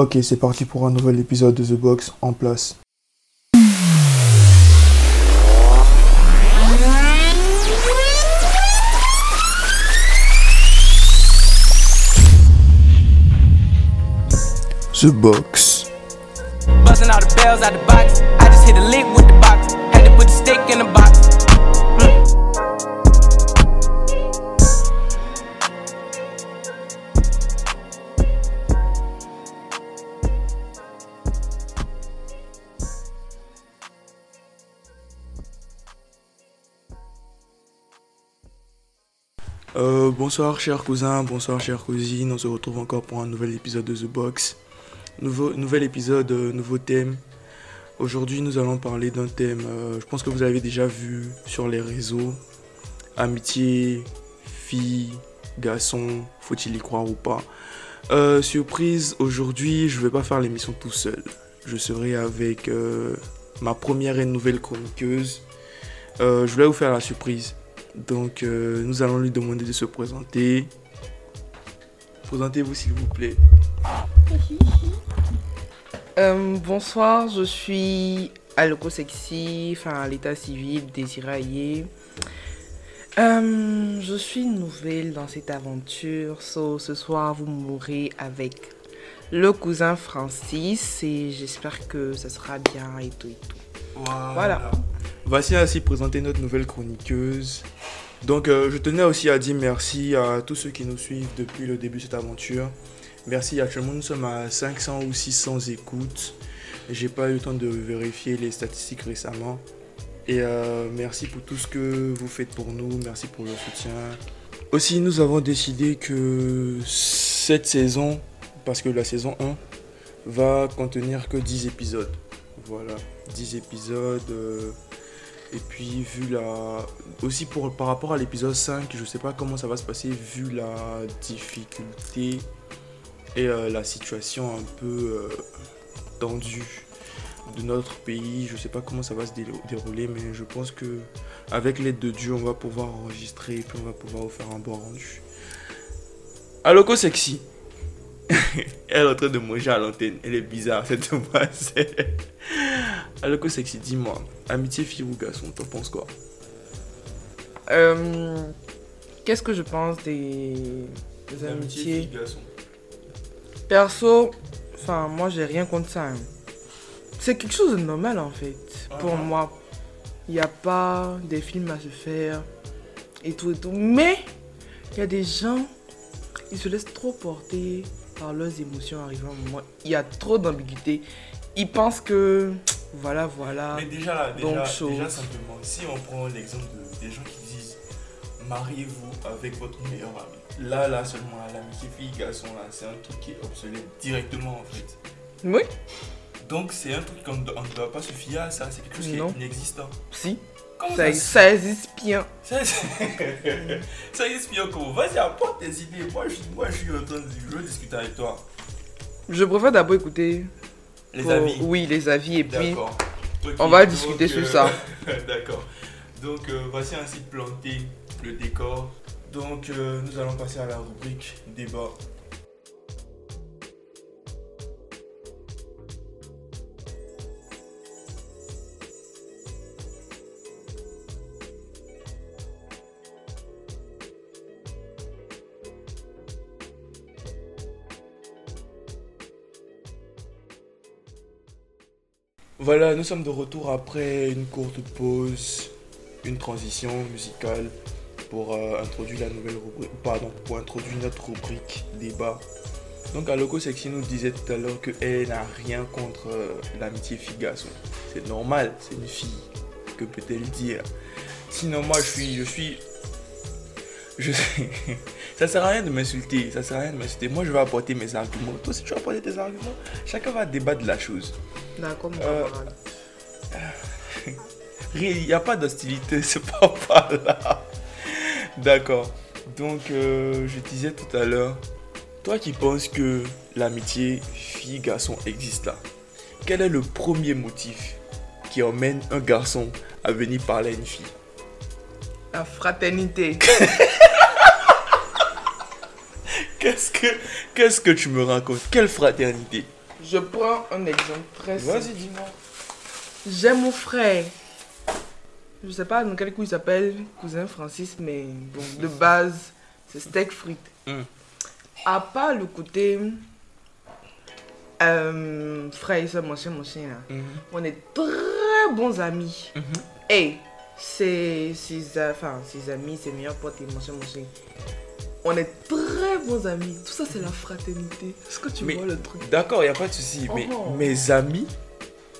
Ok, c'est parti pour un nouvel épisode de The Box en place. The Box. All the bells the. Bonsoir chers cousins, bonsoir chères cousines, on se retrouve encore pour un nouvel épisode de The Box. Nouveau, nouvel épisode, euh, nouveau thème. Aujourd'hui nous allons parler d'un thème, euh, je pense que vous avez déjà vu sur les réseaux. Amitié, fille, garçon, faut-il y croire ou pas. Euh, surprise, aujourd'hui je vais pas faire l'émission tout seul. Je serai avec ma première et nouvelle chroniqueuse. Je voulais vous faire la surprise. Donc, euh, nous allons lui demander de se présenter. Présentez-vous, s'il vous plaît. Euh, bonsoir, je suis Aloko Sexy, enfin à l'état civil, désiraillé. Euh, je suis nouvelle dans cette aventure, so, ce soir vous mourrez avec le cousin Francis et j'espère que ça sera bien et tout et tout. Voilà. Voici ainsi présenter notre nouvelle chroniqueuse. Donc, euh, je tenais aussi à dire merci à tous ceux qui nous suivent depuis le début de cette aventure. Merci, actuellement nous sommes à 500 ou 600 écoutes. J'ai pas eu le temps de vérifier les statistiques récemment. Et euh, merci pour tout ce que vous faites pour nous, merci pour le soutien. Aussi, nous avons décidé que cette saison, parce que la saison 1 va contenir que 10 épisodes. Voilà, 10 épisodes. euh, et puis, vu la. Aussi, pour, par rapport à l'épisode 5, je sais pas comment ça va se passer, vu la difficulté et euh, la situation un peu euh, tendue de notre pays. Je sais pas comment ça va se dé- dérouler, mais je pense que avec l'aide de Dieu, on va pouvoir enregistrer et puis on va pouvoir vous faire un bon rendu. Aloko sexy. Elle est en train de manger à l'antenne. Elle est bizarre cette demoiselle. Aloko sexy, dis-moi, amitié fille ou garçon, t'en penses quoi? Euh, Qu'est-ce que je pense des, des amitiés? garçon. Perso, enfin moi j'ai rien contre ça. hein. C'est quelque chose de normal en fait. Pour Mhm. moi, il n'y a pas des films à se faire et tout et tout. Mais il y a des gens, ils se laissent trop porter par leurs émotions arrivant un moment. Il y a trop d'ambiguïté. Ils pensent que voilà, voilà. Mais déjà là, déjà, Donc, déjà simplement, si on prend l'exemple de, des gens qui disent mariez-vous avec votre meilleur ami. Là, là seulement, l'amitié fille-garçon, là, c'est un truc qui est obsolète directement en fait. Oui, Donc c'est un truc qu'on ne doit- pas se fier à ça, c'est quelque chose qui Non. est inexistant. si. Comment Ça, existe bien. ça, ça existe bien comment Vas-y, apporte tes idées. Moi je, suis- moi, je suis en train de je veux discuter avec toi. Je préfère d'abord écouter Les pour- amis. Oui, les avis et puis on va donc, discuter sur ça. D'accord. Donc euh, voici ainsi planté le décor. Donc euh, nous allons passer à la rubrique débat. Voilà, nous sommes de retour après une courte pause, une transition musicale pour euh, introduire la nouvelle rubrique, pardon, pour introduire notre rubrique débat. Donc Aloko Sexy nous disait tout à l'heure qu'elle n'a rien contre euh, l'amitié fille-garçon. C'est normal, c'est une fille. Que peut-elle dire? Sinon moi je suis, je suis, je sais, ça sert à rien de m'insulter, ça sert à rien de m'insulter. Moi je vais apporter mes arguments. Toi aussi tu vas apporter tes arguments. Chacun va débattre de la chose. D'accord, Euh. Il n'y a pas d'hostilité, c'est pas par là. D'accord. Donc, euh, je disais tout à l'heure, toi qui penses que l'amitié fille-garçon existe là, quel est le premier motif qui emmène un garçon à venir parler à une fille? La fraternité. Qu'est-ce que, qu'est-ce que tu me racontes? Quelle fraternité? Je prends un exemple très simple. Vas-y, dis-moi. J'ai mon frère. Je sais pas dans quel coup il s'appelle? Cousin Francis, mais bon, de base, c'est steak frites. Mm. À part le côté euh, frère et soeur, mon chien, mon chien, là, Mhm. on est très bons amis. Et ses, enfin, ses amis, ses meilleurs potes et mon chien, mon chien. On est très bons amis. Tout ça, c'est la fraternité. Est-ce que tu Mais- vois le truc? D'accord, il a pas de souci. Mais Oh. mes amis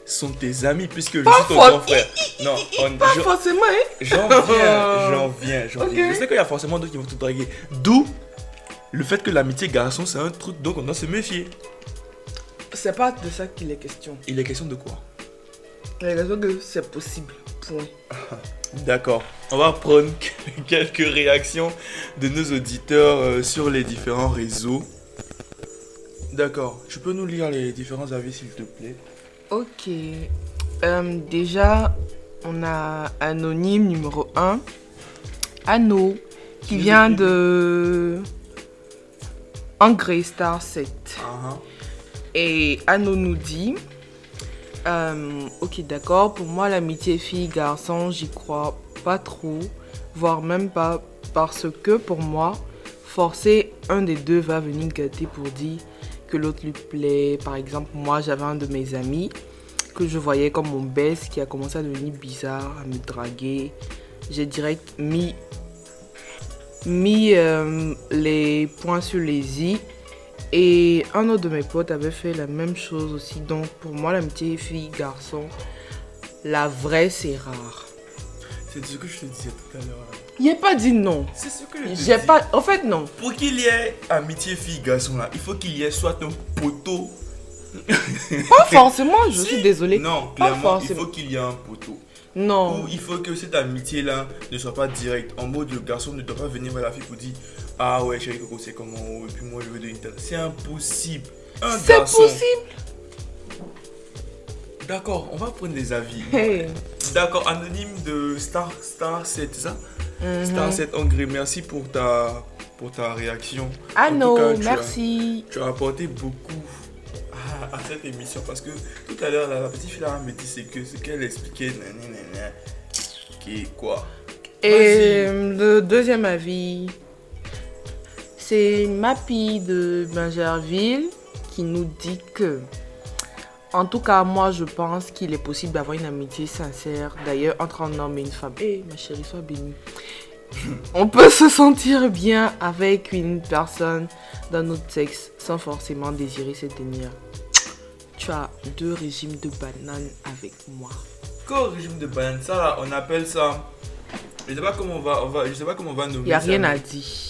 sont tes amis puisque je suis ton grand frère. Non, on- Pas je- forcément, hein? j'en viens, j'en viens, j'en viens. Je sais qu'il y a forcément d'autres qui vont te draguer. D'où le fait que l'amitié garçon, c'est un truc donc on doit se méfier. C'est pas de ça qu'il est question. Il est question de quoi? Que c'est possible. Point. D'accord. On va prendre quelques réactions de nos auditeurs euh, sur les différents réseaux. D'accord. Tu peux nous lire les différents avis s'il te plaît? Ok. Euh, déjà, on a Anonyme numéro 1. Anno, qui vient de. Angry Star 7. Ah, Et Anno nous dit euh, Ok, d'accord, pour moi, l'amitié fille-garçon, j'y crois pas trop, voire même pas, parce que pour moi, forcer un des deux va venir gâter pour dire que l'autre lui plaît. Par exemple, moi, j'avais un de mes amis que je voyais comme mon best qui a commencé à devenir bizarre, à me draguer. J'ai direct mis, mis euh, les points sur les i. Et un autre de mes potes avait fait la même chose aussi. Donc pour moi, l'amitié fille-garçon, la vraie, c'est rare. C'est ce que je te disais tout à l'heure. Il a pas dit non. C'est ce que je J'ai pas. En fait, non. Pour qu'il y ait amitié fille-garçon là, il faut qu'il y ait soit un poteau. Pas forcément, je Si. suis désolée. Non, Pas clairement, il faut qu'il y ait un poteau. Non. Ou il faut que cette amitié-là ne soit pas directe. En mode, le garçon ne doit pas venir vers la fille pour dire Ah ouais, chérie Coco, c'est comment Et puis moi, je veux de l'Italie. C'est impossible. Un C'est possible. D'accord, on va prendre des avis. Hey. D'accord, anonyme de Star, Star 7, c'est ça? Mhm. Star 7 Angré, merci pour ta, pour ta réaction. Ah non, as- merci. Tu as apporté beaucoup à, à cette émission parce que tout à l'heure, la, la petite fille là me dit c'est que ce qu'elle expliquait, nanana, qui est quoi? Et le deuxième avis, c'est Mappy de Bingerville qui nous dit que, en tout cas, moi je pense qu'il est possible d'avoir une amitié sincère, d'ailleurs, entre un homme et une femme. Eh, ma chérie, sois bénie. On peut se sentir bien avec une personne d'un autre sexe sans forcément désirer se tenir. Tu as deux régimes de bananes avec moi. Qu'au régime de banane, ça là, on appelle ça. Je sais pas comment on va, on va je sais pas comment on va nommer Il n'y a ça, rien mais à dire.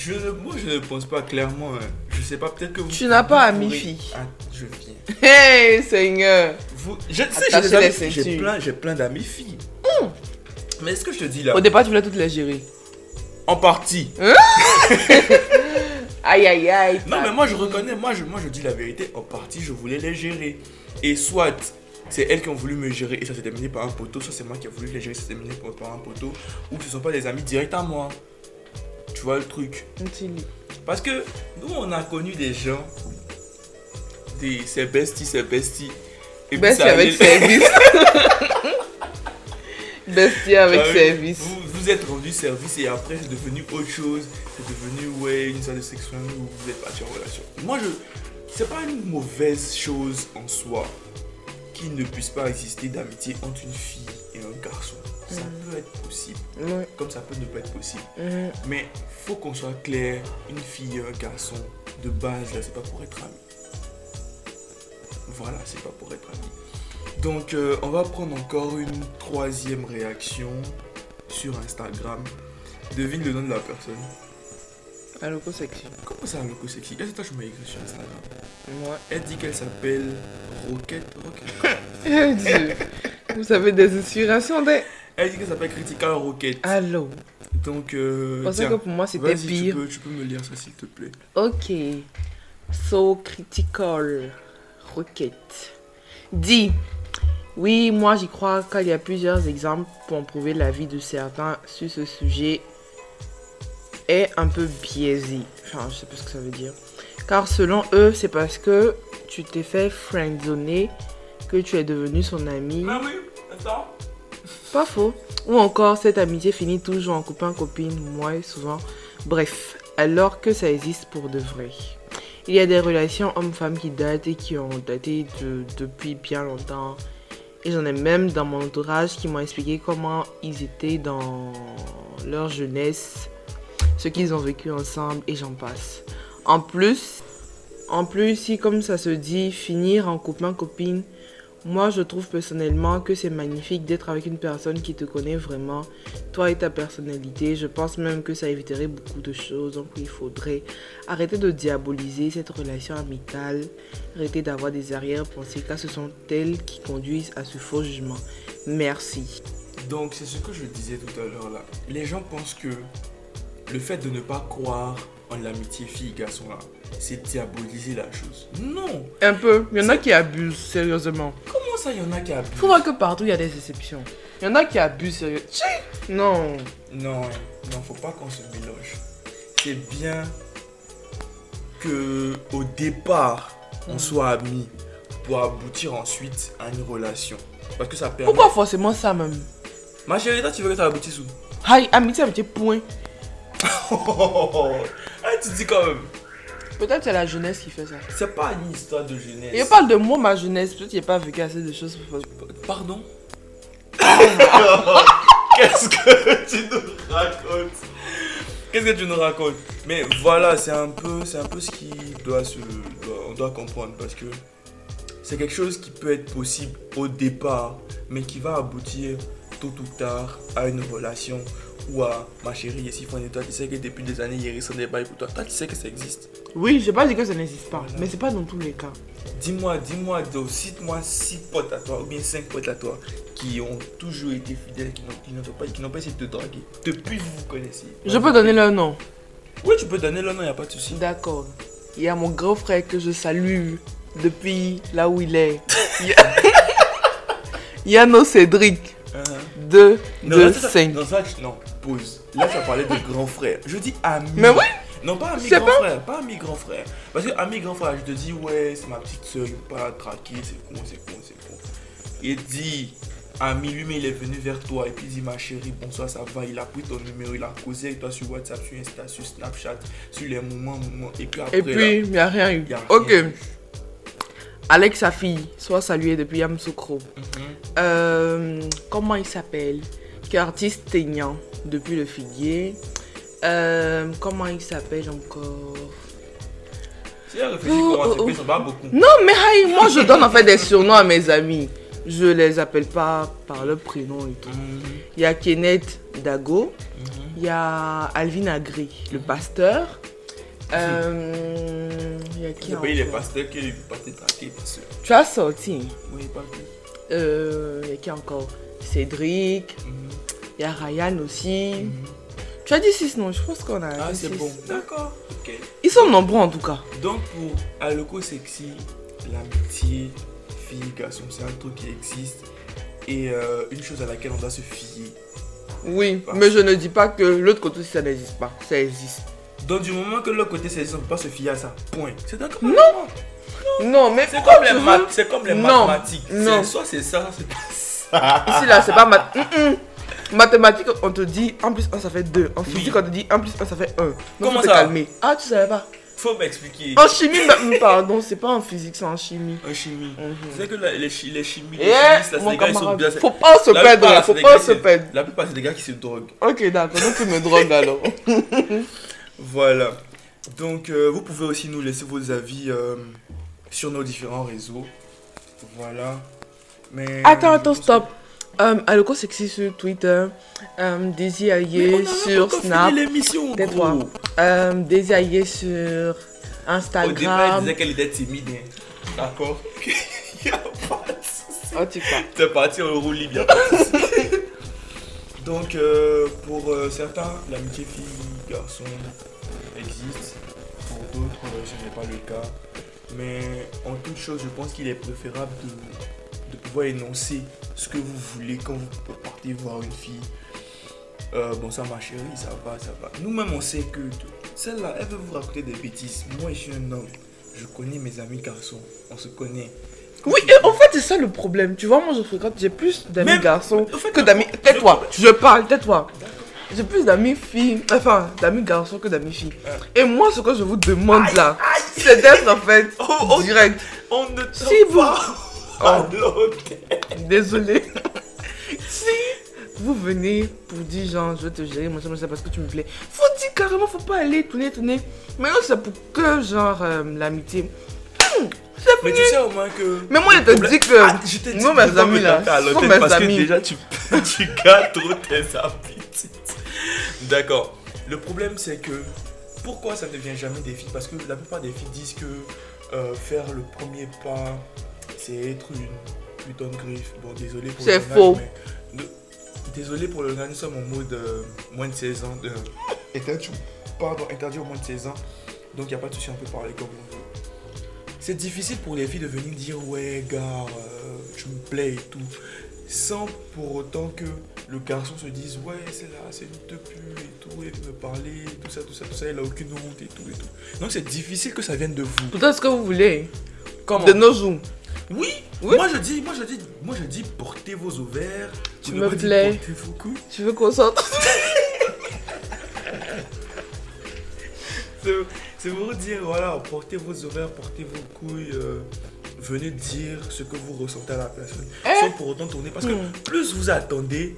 Je ne, moi je ne pense pas clairement. hein. Je sais pas, peut-être que vous. Tu n'as pas pourrez- fille. Ah, je viens. Hey Seigneur Vous, je sais, j'ai plein, j'ai plein d'amis filles. Mais est-ce que je te dis là? Au départ, tu voulais toutes les gérer. En partie. Aïe aïe aïe. Non, mais moi je reconnais, moi je, moi je dis la vérité, en partie je voulais les gérer. Et soit c'est elles qui ont voulu me gérer et ça s'est terminé par un poteau, soit c'est moi qui ai voulu les gérer, ça s'est terminé par, un poteau, ou ce sont pas des amis directs à moi. Vois le truc Continue. Parce que nous on a connu des gens, des c'est bestie, c'est bestie. Et puis Bestie avec allait- service. Bestie avec Ah service. Vous, vous êtes rendu service et après c'est devenu autre chose. C'est devenu ouais une sorte de section où vous êtes parti en relation. Moi je c'est pas une mauvaise chose en soi qu'il ne puisse pas exister d'amitié entre une fille et un garçon. Ça peut être possible, comme ça peut ne pas être possible. Mhm. Mais faut qu'on soit clair, une fille un garçon, de base là c'est pas pour être amis. Voilà, c'est pas pour être amis. Donc euh, on va prendre encore une troisième réaction sur Instagram. Devine le nom de la personne. Loco section. Comment ça, Loco Sexy? Que toi, je m'as écrit sur Instagram? Moi. Elle dit qu'elle s'appelle Rocket. Rocket. Eh. Vous avez des inspirations des. Elle dit qu'elle s'appelle Critical Rocket. Allô. Donc, euh, Je pensais tiens, que pour moi c'était tu pire. peux, tu peux me lire ça s'il te plaît. Ok. So critical. Rocket. Dit. Oui, moi j'y crois qu'il y a plusieurs exemples pour prouver l'avis de certains sur ce sujet est un peu biaisé. Enfin, je sais pas ce que ça veut dire. Car selon eux, c'est parce que tu t'es fait friendzoner que tu es devenu son ami. Mais oui, c'est ça. Pas faux. Ou encore, cette amitié finit toujours en copain-copine, moi souvent. Bref, alors que ça existe pour de vrai. Il y a des relations hommes-femmes qui datent et qui ont daté de- depuis bien longtemps. Et j'en ai même dans mon entourage qui m'ont expliqué comment ils étaient dans leur jeunesse, ce qu'ils ont vécu ensemble et j'en passe. En plus, en plus, si comme ça se dit, finir en copain-copine, moi je trouve personnellement que c'est magnifique d'être avec une personne qui te connaît vraiment, toi et ta personnalité. Je pense même que ça éviterait beaucoup de choses. Donc il faudrait arrêter de diaboliser cette relation amicale, arrêter d'avoir des arrière-pensées car ce sont elles qui conduisent à ce faux jugement. Merci. Donc c'est ce que je disais tout à l'heure là. Les gens pensent que le fait de ne pas croire en l'amitié fille-garçon là, c'est diaboliser la chose. Non Un peu. Il y en a qui abusent, sérieusement. Comment ça, il y en a qui abusent? Faut voir que partout il y a des exceptions. Il y en a qui abusent, sérieux. Non. Non, non, faut pas qu'on se mélange. C'est bien que au départ, on Mm. soit amis pour aboutir ensuite à une relation. Parce que ça permet. Pourquoi forcément ça même? Ma chérie, toi, tu veux que ça aboutisse où? Aïe, amitié, amitié, point. ah, tu dis quand même. Peut-être c'est la jeunesse qui fait ça. C'est pas une histoire de jeunesse. Je parle de moi, ma jeunesse. Peut-être qu'il n'y a pas vécu assez de choses. pour- Pardon? Qu'est-ce que tu nous racontes? Qu'est-ce que tu nous racontes? Mais voilà, c'est un peu, c'est un peu ce qui doit se, doit- on doit comprendre parce que c'est quelque chose qui peut être possible au départ, mais qui va aboutir tôt ou tard à une relation ou à ma chérie, ici, et toi, tu sais que depuis des années, il ressemble des bails pour toi. Toi, tu sais que ça existe. Oui, pas dit que ça n'existe pas. Mais c'est pas dans tous les cas. Dis-moi, dis-moi, cite-moi six potes à toi, ou bien cinq potes à toi, qui ont toujours été fidèles, qui n'ont- pas, qui n'ont pas essayé de te draguer. Depuis que vous vous connaissez. Je peux donner leur nom. Oui, tu peux donner le nom, il n'y a pas de souci. D'accord. Il y a mon grand frère que je salue depuis là où il est. Il y a, Il y a nos Cédric. De, Non, de là, ça- 5. non, ça, non, pause. Là, tu as parlé de grand frère. Je dis ami. Mais oui. Non, pas ami grand pas- frère, pas ami grand frère. Parce que ami grand frère, je te dis, ouais, c'est ma petite soeur, il faut pas traquer, c'est con, c'est con, c'est con. Il dit, ami, lui, mais il est venu vers toi et puis il dit, ma chérie, bonsoir, ça va. Il a pris ton numéro, il a causé avec toi sur WhatsApp, sur Insta, sur Snapchat, sur les moments, moments. Et puis après, Et puis, il n'y a rien eu. y a ok. rien. Alex, sa fille, soit salué depuis Yamsoukro. Mhm. Euh, comment il s'appelle? Qui est artiste teignant depuis le figuier. Euh, comment il s'appelle encore? Si elle réfléchit Oh, comment oh, oh. beaucoup. Non, mais aïe, moi je donne en fait des surnoms à mes amis. Je les appelle pas par leur prénom et tout. Mhm. Il y a Kenneth Dago, Mhm. il y a Alvin Agri, le pasteur. Euh, Il y a qui les pasteurs qui. Tu as sorti. Oui, pas plus. Euh, Il y a qui encore? Cédric, Mhm. il y a Ryan aussi. Mhm. Tu as dit 6 non, je pense qu'on a Ah, c'est bon. D'accord, ok. Ils sont nombreux en tout cas. Donc pour Aloko Sexy, l'amitié fille-garçon, c'est un truc qui existe et euh, une chose à laquelle on doit se fier. Oui, mais je ne dis pas que l'autre côté ça n'existe pas. Ça existe. Donc du moment que l'autre côté c'est existe, on ne peut pas se fier à ça. Point. C'est d'accord Non. moi Non, mais C'est comme, les maths- c'est comme les Non. mathématiques. C'est- Non. Soit c'est ça, soit c'est pas ça. Ici là, c'est pas math... Mm, mm. mathématiques. On te dit 1 plus 1 ça fait 2. En physique, on te dit 1 plus 1 ça fait 1. Donc Comment ça? calmer. Ah, tu savais pas Faut m'expliquer. En chimie, pardon, c'est pas en physique, c'est en chimie. En chimie. Mhm. Tu sais que la- les, chi- les chimies, les Eh, chimistes, là, c'est des gars, ils sont bien. c'est- faut pas se La perdre, plupart, là, faut c'est des pas gars, se c'est- perdre. La plupart, c'est des gars qui se droguent. Ok, d'accord, donc tu me drogues alors. Voilà. Donc, euh, vous pouvez aussi nous laisser vos avis euh, sur nos différents réseaux. Voilà. Mais. Attends, attends, stop. Euh, Aloko Sexy sur Twitter, euh, Daisy sur Snap, l'émission, Tais-toi. euh, Daisy sur Au départ, elle Instagram. disait qu'elle était timide. hein. D'accord Y a pas de souci. Oh, tu crois. C'est parti, on roule libre. Donc, euh, pour euh, certains, l'amitié fille-garçon existe. Pour d'autres, euh, ce n'est pas le cas. Mais en toute chose, je pense qu'il est préférable de, de pouvoir énoncer ce que vous voulez quand vous partez voir une fille. Euh, bon, ça, ma chérie, ça va, ça va. Nous-mêmes, on sait que celle-là, elle veut vous raconter des bêtises. Moi, je suis un homme. Je connais mes amis garçons. On se connaît. Oui, et en fait, c'est ça le problème. Tu vois, moi, je fréquente, j'ai plus d'amis garçons en fait, que d'amis. Tais-toi, je parle, tais-toi. J'ai plus d'amis filles, enfin, d'amis garçons que d'amis filles. Et moi, ce que je vous demande là, c'est d'être en fait Oh, oh. direct. On ne Si si vous- pas l'hôtel. Désolé. si vous venez pour dire genre je veux te gérer, moi ça parce que tu me plais, faut dire carrément, faut pas aller tourner, tourner. Maintenant c'est pour que genre euh, l'amitié. Hmm, c'est Mais tu sais au moins que. Mais moi je te dis que Ah, je nous de mes amis là, sont mes parce amis. que déjà tu, tu gardes trop tes habitudes. D'accord. Le problème c'est que pourquoi ça ne devient jamais des filles? Parce que la plupart des filles disent que euh, faire le premier pas c'est être une putain de griffe. Bon désolé pour le C'est faux. mais Désolé pour le langage, nous sommes en mode euh, moins de 16 ans. De... Interdit, pardon, interdit au moins de 16 ans. Donc il n'y a pas de souci, on peut parler comme on veut. C'est difficile pour les filles de venir dire ouais gars, euh, tu me plais et tout. Sans pour autant que le garçon se dise ouais c'est là, c'est une te pue et tout, veut me parler, tout ça, tout ça, tout ça, elle a aucune honte et tout et tout. Donc c'est difficile que ça vienne de vous. Pourtant ce que vous voulez, Comment de nos jours. Oui, Oui. Moi je dis, moi je dis, moi je dis portez vos ovaires. Tu me plais. Portez vos couilles. Tu veux qu'on sorte C'est- C'est pour dire, voilà, portez vos ovaires, portez vos couilles, euh, venez dire ce que vous ressentez à la personne, Eh sans pour autant tourner. Parce que Hmm. plus vous attendez,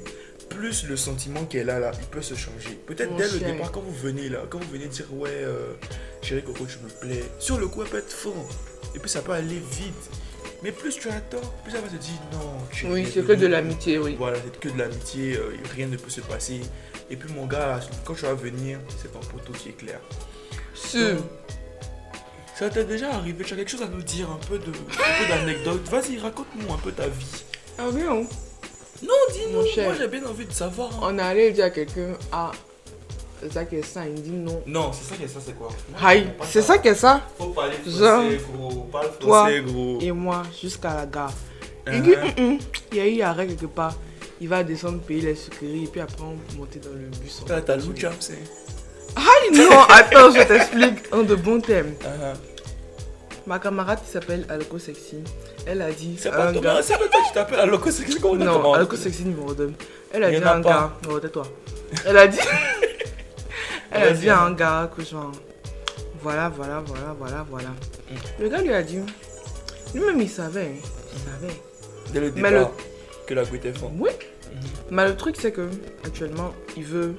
plus le sentiment qu'elle a là, il peut se changer. Peut-être dès le départ, quand vous venez là, quand vous venez dire, ouais, euh, chérie Coco, tu me plais, sur le coup, elle peut être fort. Et puis ça peut aller vite. Mais plus tu attends, plus elle va te dire, non, tu Oui, c'est que de l'amitié, oui. Voilà, c'est que de l'amitié, euh, rien ne peut se passer. Et puis mon gars, quand tu vas venir, c'est ton poteau qui est clair. Sûr. Ça t'est déjà arrivé Tu as quelque chose à nous dire Un peu d'anecdote Vas-y, raconte-nous un peu ta vie. Ah oui, hein. Non, dis-nous. Moi, j'ai bien envie de savoir. hein. On est allé dire à quelqu'un, ah, c'est ça qui est ça, il dit non. Non, c'est ça qui est ça, c'est quoi? Aïe, c'est ça qui est ça? Faut parler français, gros. Parle toi français, gros. Et moi, jusqu'à la gare. Il Hein, dit. Hum, hum, il y a eu arrêt quelque part. Il va descendre payer les sucreries et puis après on peut monter dans le bus. T'as t'as Lou Jam, c'est. Aïe non, attends, je t'explique en de bons thèmes. Ah, ah. Ma camarade qui s'appelle Alco Sexy, elle a dit C'est pas un toi, gars. c'est pas toi qui t'appelles Aloko, c'est comment Non, Alco Sexy numéro 2. Elle a dit à un gars. Oh, tais-toi. Elle a dit. Elle a dit à hein. un gars que genre. Voilà, voilà, voilà, voilà, voilà. Mm. Le gars lui a dit. Lui-même il savait, hein, il savait. Dès le Mais départ, que la goût était fort. Oui. Mais le truc, c'est que actuellement, il veut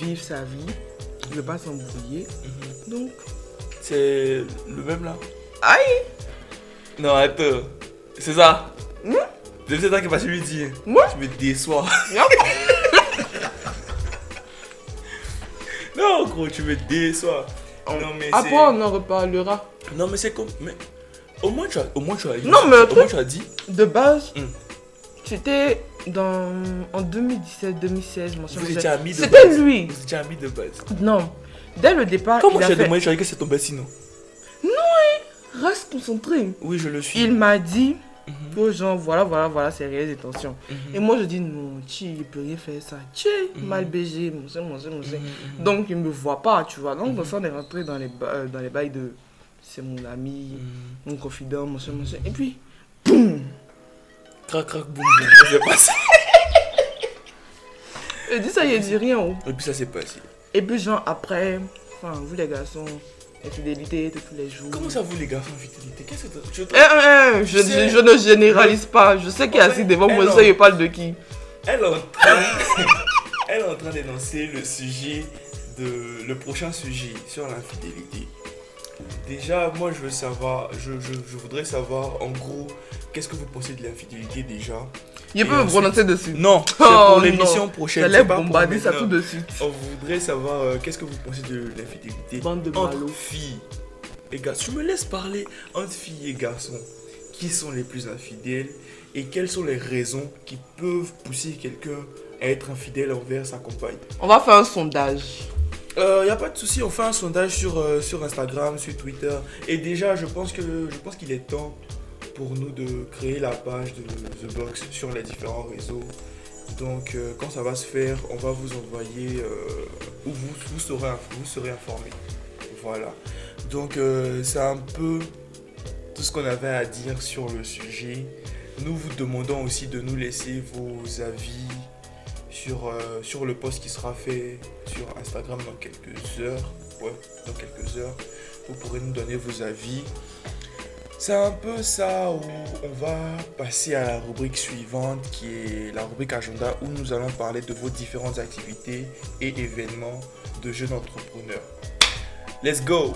vivre sa vie. Veut pas s'embrouiller. Donc, C'est le même là aïe Non, attends. C'est ça Hmm? C'est ça qui va lui dire. Moi? Tu me déçois. Non, gros, tu me déçois. Non, mais Après, on en reparlera. Non, mais c'est comme. Mais... Au moins, tu as, au moins, tu as. Non, mais au moins, tu as dit. De base, Hmm. c'était dans en 2017-2016. mon cher Vous étiez amis de C'était base. lui. Vous étiez amis de base. Non. Dès le départ, Comment il tu as fait... demandé, que c'est ton best sinon Reste concentré. Oui, je le suis. Il m'a dit Mhm. que genre, voilà, voilà, voilà, ses réelles intentions. Mhm. Et moi, je dis, non, tu, il peut rien faire ça. Tu Mhm. mal BG, mon cher, mon mon cher. Mhm, mhm. Donc, il me voit pas, tu vois. Donc, Mhm. ça, on est rentré dans les, ba- euh, dans les bails de... C'est mon ami, Mhm. mon confident, mon cher, mon. Et puis, boum Crac, crac, boum, boum. Ça s'est passé. Il dit ça, il dit rien. oh. Et puis ça s'est passé. Et puis, genre, après, enfin, vous les garçons, infidélité de tous les jours. Comment ça, vous, les garçons, fidélité Qu'est-ce que tu. Eh, eh, eh, je, je ne généralise pas. Je sais qu'il est assis devant moi, je sais il parle de qui. Elle est en train, elle est en train d'énoncer le sujet de le prochain sujet sur l'infidélité. Déjà, moi je veux savoir, je, je- je voudrais savoir en gros qu'est-ce que vous pensez de l'infidélité déjà? Il peut me prononcer dessus. Non, c'est Oh, pour l'émission non. prochaine. J'allais bombarder ça tout de suite. On voudrait savoir euh, qu'est-ce que vous pensez de l'infidélité entre filles et garçons. Tu me laisses parler entre filles et garçons. Qui sont les plus infidèles et quelles sont les raisons qui peuvent pousser quelqu'un à être infidèle envers sa compagne? On va faire un sondage. Il n'y a pas de souci, on fait un sondage sur, euh, sur Instagram, sur Twitter. Et déjà, je pense qu'il est temps pour nous de créer la page de The Box sur les différents réseaux Donc euh, quand ça va se faire, on va vous envoyer euh, ou vous, vous, serez, vous serez informé. Voilà. Donc euh, c'est un peu tout ce qu'on avait à dire sur le sujet. Nous vous demandons aussi de nous laisser vos avis sur, euh, sur le post qui sera fait sur Instagram dans quelques heures. Ouais, dans quelques heures. Vous pourrez nous donner vos avis. C'est un peu ça où on va passer à la rubrique suivante qui est la rubrique agenda où nous allons parler de vos différentes activités et événements de jeunes entrepreneurs. Let's go!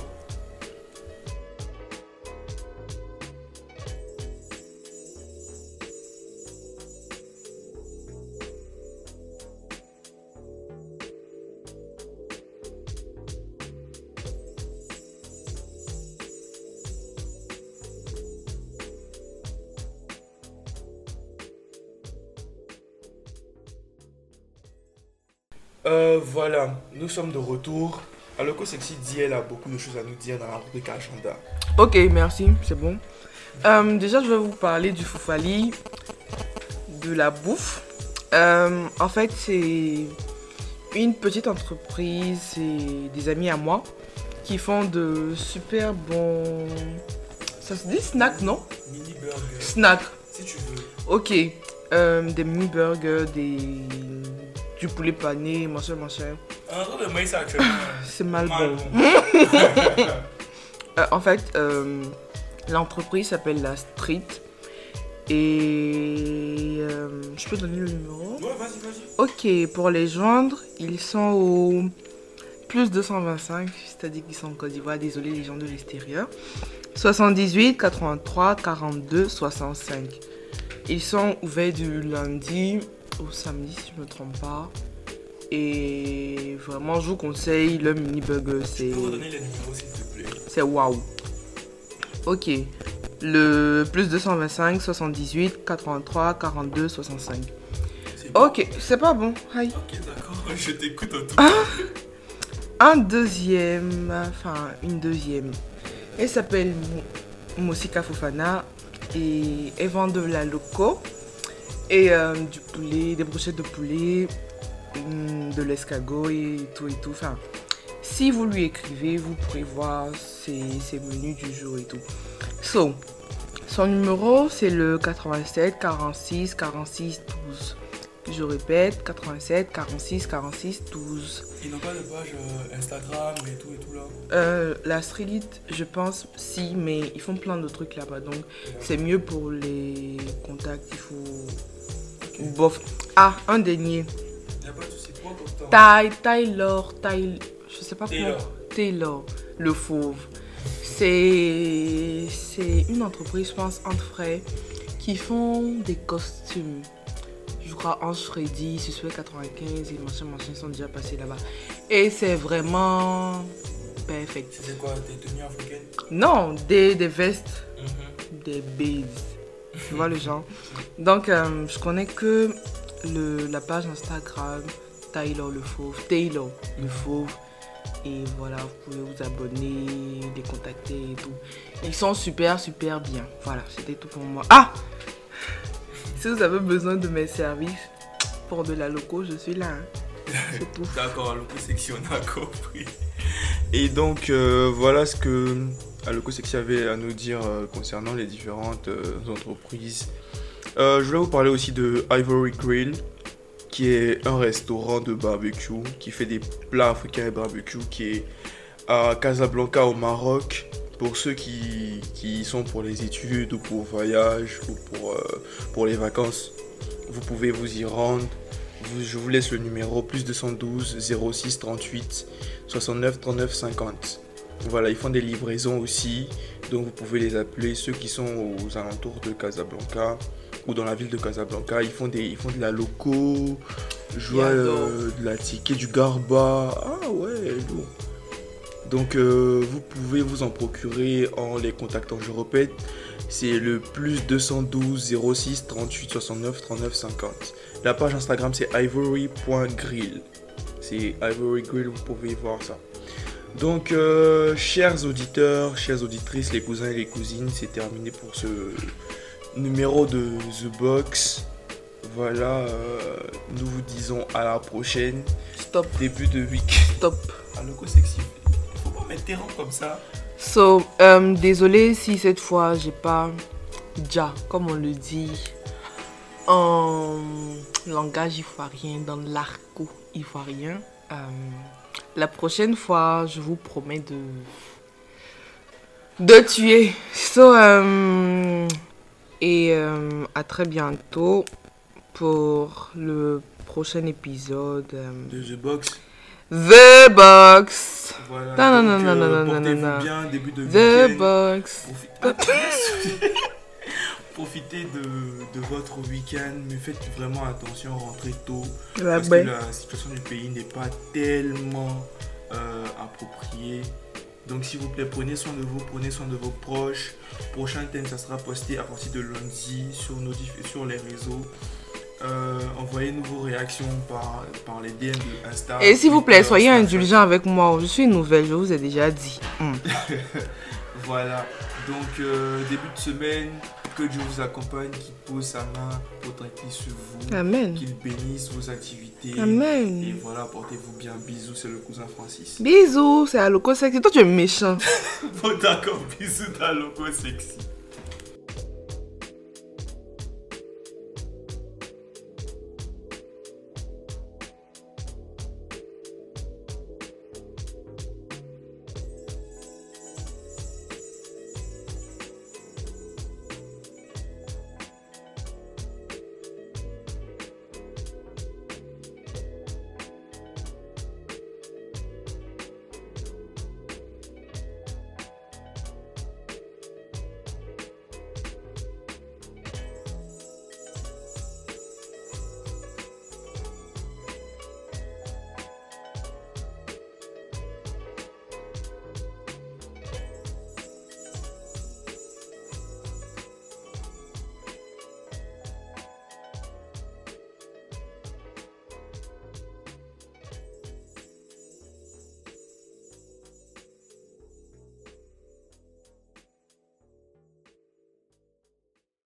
Euh, voilà, nous sommes de retour. Alors que celle-ci dit, elle a beaucoup de choses à nous dire dans la rubrique agenda. Ok, merci, c'est bon. Euh, déjà, je vais vous parler du Foufali, de la bouffe. Euh, en fait, c'est une petite entreprise, c'est des amis à moi qui font de super bons. Ça se dit snack, non? Mini burger, Snack, si tu veux. ok. Euh, des mini burgers, des... du poulet pané, machin, machin. Un truc de maïs actuellement. C'est mal Mal bon. bon. Euh, en fait, euh, l'entreprise s'appelle La Street. Et euh, je peux donner le numéro? Ouais, vas-y, vas-y. Ok, pour les joindre, ils sont au plus 225, c'est-à-dire qu'ils sont en Côte d'Ivoire. Désolé les gens de l'extérieur. 78 83 42 65. Ils sont ouverts du lundi au samedi, si je ne me trompe pas. Et vraiment, je vous conseille le mini burger. C'est Je peux redonner les numéros s'il te plaît. c'est waouh. Ok. Le plus 225 78 83 42 65. C'est bon. Ok, c'est pas bon. Aïe. Ok, d'accord. Je t'écoute en tout Ah. cas. Un deuxième, enfin une deuxième. Elle s'appelle Mo- Mosika Fofana et elle vend de la loco et euh, du poulet, des brochettes de poulet, hum, de l'escargot et tout et tout. Enfin, si vous lui écrivez, vous pourrez voir ses, ses menus du jour et tout. So, son numéro c'est le 87 46 46 12. Je répète, 87 46 46 12. Ils n'ont pas de page euh, Instagram et tout et tout là? Euh, la street, je pense, si, mais ils font plein de trucs là-bas. Donc, c'est mieux pour les contacts. Il faut. Bof. Ah, un dernier. Y'a pas de soucis. Ton temps. Ty, Taylor, Ty, je sais pas Taylor. comment. Taylor, le fauve. C'est. C'est une entreprise, je pense, entre frères, qui font des costumes. Je crois Ange Freddy, Suspect 95 et machin, machin sont déjà passés là-bas. Et c'est vraiment. Perfect. C'était quoi Tes tenues africaines? Non, des, des vestes, des baises. Tu vois le genre? Donc, euh, je connais que le, la page Instagram Taylor le Fauve. Taylor le Fauve. Et voilà, vous pouvez vous abonner, les contacter et tout. Ils sont super, super bien. Voilà, c'était tout pour moi. Ah Si vous avez besoin de mes services pour de la loco, je suis là. hein. D'accord, Loco Sexy, on a compris. Et donc, euh, voilà ce que Loco Sexy avait à nous dire euh, concernant les différentes euh, entreprises. Je voulais vous parler aussi de Ivory Grill, qui est un restaurant de barbecue qui fait des plats africains et barbecue, qui est à Casablanca au Maroc. Pour ceux qui, qui sont pour les études ou pour voyage ou pour, euh, pour les vacances, vous pouvez vous y rendre. Vous- je vous laisse le numéro plus 212 06 38 69 39 50. Voilà, ils font des livraisons aussi, donc vous pouvez les appeler. Ceux qui sont aux alentours de Casablanca ou dans la ville de Casablanca, ils font, des, ils font de la loco, je vois euh, de la ticket, du garba. Ah ouais, lourd. Donc euh, vous pouvez vous en procurer en les contactant. Je répète, c'est le plus 212 06 38 69 39 50. La page Instagram c'est ivory.grill. C'est Ivory Grill, vous pouvez voir ça. Donc, euh, chers auditeurs, chères auditrices, les cousins et les cousines, c'est terminé pour ce numéro de The Box. voilà, euh, nous vous disons à la prochaine. Stop, Début de week. stop. Ah, loco sexy. Comme ça. So, euh, désolé si cette fois j'ai pas déjà, comme on le dit, en langage ivoirien, dans l'argot ivoirien. Euh, la prochaine fois, je vous promets de de tuer. So, euh, et euh, à très bientôt pour le prochain épisode. euh, De The Box. The Box. Voilà. Non, non, donc, non, non, euh, non, non, bien, début de The week-end. Box. Profi- Profitez de, de votre week-end, mais faites vraiment attention, rentrez tôt. La Parce baie. que la situation du pays n'est pas tellement euh, appropriée. Donc s'il vous plaît, prenez soin de vous, prenez soin de vos proches. Prochain thème, ça sera posté à partir de lundi sur, nos, sur les réseaux. Euh, Envoyez-nous vos réactions par, par les DM de Insta. Et s'il vous plaît, Twitter, soyez indulgents avec moi. Je suis nouvelle, je vous ai déjà dit. Hmm. Voilà, donc euh, début de semaine, que Dieu vous accompagne, qu'il pose sa main protectrice sur vous, Amen. qu'il bénisse vos activités. Et Amen. voilà, portez-vous bien. Bisous, c'est le cousin Francis. Bisous, c'est Aloko Sexy. Toi, tu es méchant. Bon, d'accord, bisous dans Loco Sexy.